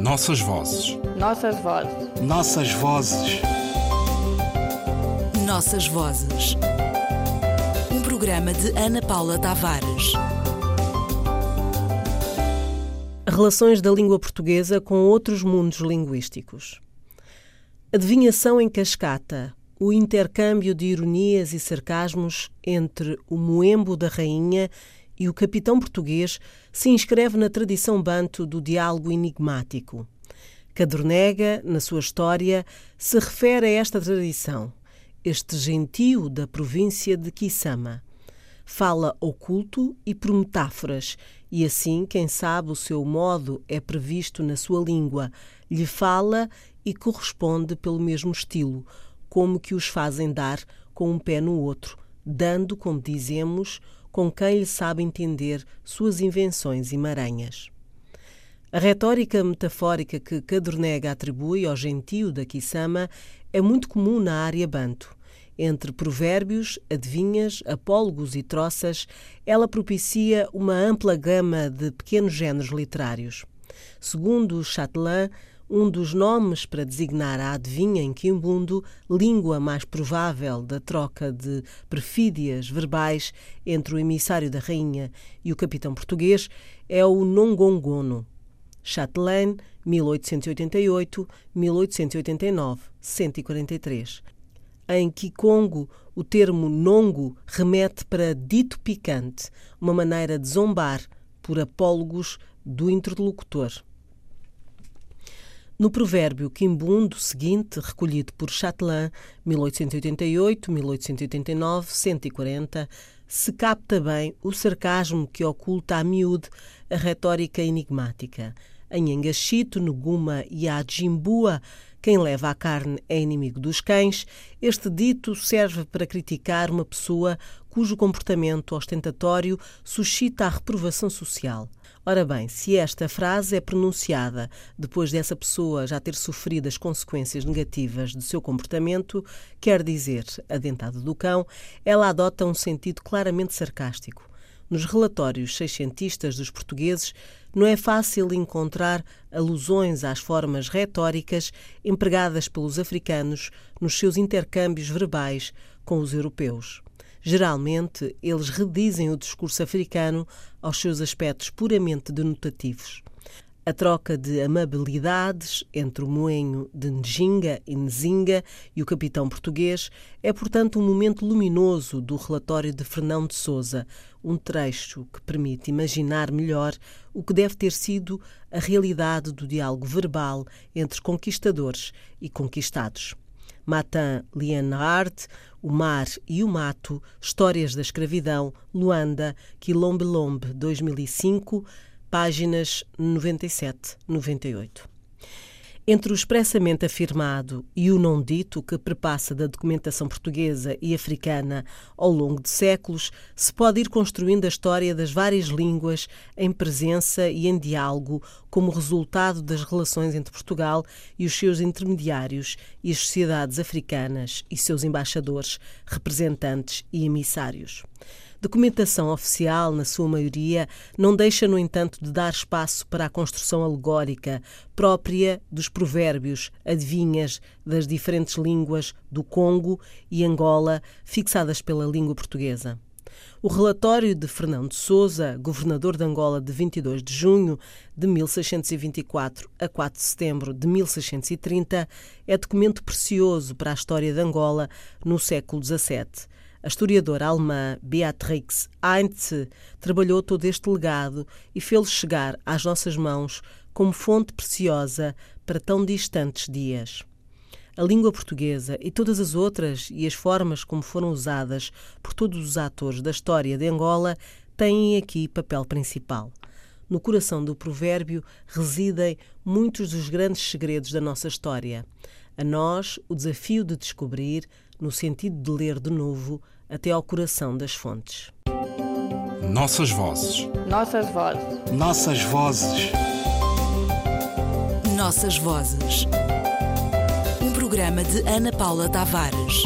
Nossas vozes. Nossas vozes. Nossas vozes. Nossas vozes. Um programa de Ana Paula Tavares. Relações da língua portuguesa com outros mundos linguísticos. Adivinhação em cascata. O intercâmbio de ironias e sarcasmos entre o moembo da rainha e o capitão português se inscreve na tradição banto do diálogo enigmático. Cadornega, na sua história, se refere a esta tradição, este gentio da província de Kisama. Fala oculto e por metáforas, e assim quem sabe o seu modo é previsto na sua língua, lhe fala e corresponde pelo mesmo estilo, como que os fazem dar com um pé no outro, dando, como dizemos, com quem lhe sabe entender suas invenções e maranhas. A retórica metafórica que Cadornega atribui ao gentio da Kisama é muito comum na área banto. Entre provérbios, adivinhas, apólogos e troças, ela propicia uma ampla gama de pequenos géneros literários. Segundo Chatelain, um dos nomes para designar a adivinha em quimbundo, língua mais provável da troca de perfídias verbais entre o emissário da rainha e o capitão português, é o nongongono. Chatelain, 1888-1889, 143. Em Kikongo, o termo nongo remete para dito picante, uma maneira de zombar por apólogos do interlocutor. No provérbio quimbundo seguinte, recolhido por Chatelain, 1888, 1889, 140, se capta bem o sarcasmo que oculta a miúde a retórica enigmática. Em Engachito, no Guma e a Jimbua, quem leva a carne é inimigo dos cães, este dito serve para criticar uma pessoa cujo comportamento ostentatório suscita a reprovação social. Ora bem, se esta frase é pronunciada depois dessa pessoa já ter sofrido as consequências negativas do seu comportamento, quer dizer, adentado do cão, ela adota um sentido claramente sarcástico. Nos relatórios seiscentistas dos portugueses, não é fácil encontrar alusões às formas retóricas empregadas pelos africanos nos seus intercâmbios verbais com os europeus. Geralmente, eles redizem o discurso africano aos seus aspectos puramente denotativos. A troca de amabilidades entre o moenho de Njinga e Nzinga e o capitão português é, portanto, um momento luminoso do relatório de Fernão de Souza, um trecho que permite imaginar melhor o que deve ter sido a realidade do diálogo verbal entre conquistadores e conquistados. Matan Lienhardt, O Mar e o Mato, Histórias da Escravidão, Luanda, Quilombe Lombe, 2005, páginas 97, 98. Entre o expressamente afirmado e o não dito, que perpassa da documentação portuguesa e africana ao longo de séculos, se pode ir construindo a história das várias línguas em presença e em diálogo, como resultado das relações entre Portugal e os seus intermediários e as sociedades africanas e seus embaixadores, representantes e emissários. Documentação oficial, na sua maioria, não deixa, no entanto, de dar espaço para a construção alegórica própria dos provérbios, adivinhas das diferentes línguas do Congo e Angola, fixadas pela língua portuguesa. O relatório de Fernão de Souza, governador de Angola de 22 de junho de 1624 a 4 de setembro de 1630, é documento precioso para a história de Angola no século XVII. A historiadora alemã Beatrix Heinze trabalhou todo este legado e fez-lo chegar às nossas mãos como fonte preciosa para tão distantes dias. A língua portuguesa e todas as outras e as formas como foram usadas por todos os atores da história de Angola têm aqui papel principal. No coração do provérbio residem muitos dos grandes segredos da nossa história. A nós, o desafio de descobrir, no sentido de ler de novo, até ao coração das fontes. Nossas vozes. Nossas vozes. Nossas vozes. Nossas vozes. Um programa de Ana Paula Tavares.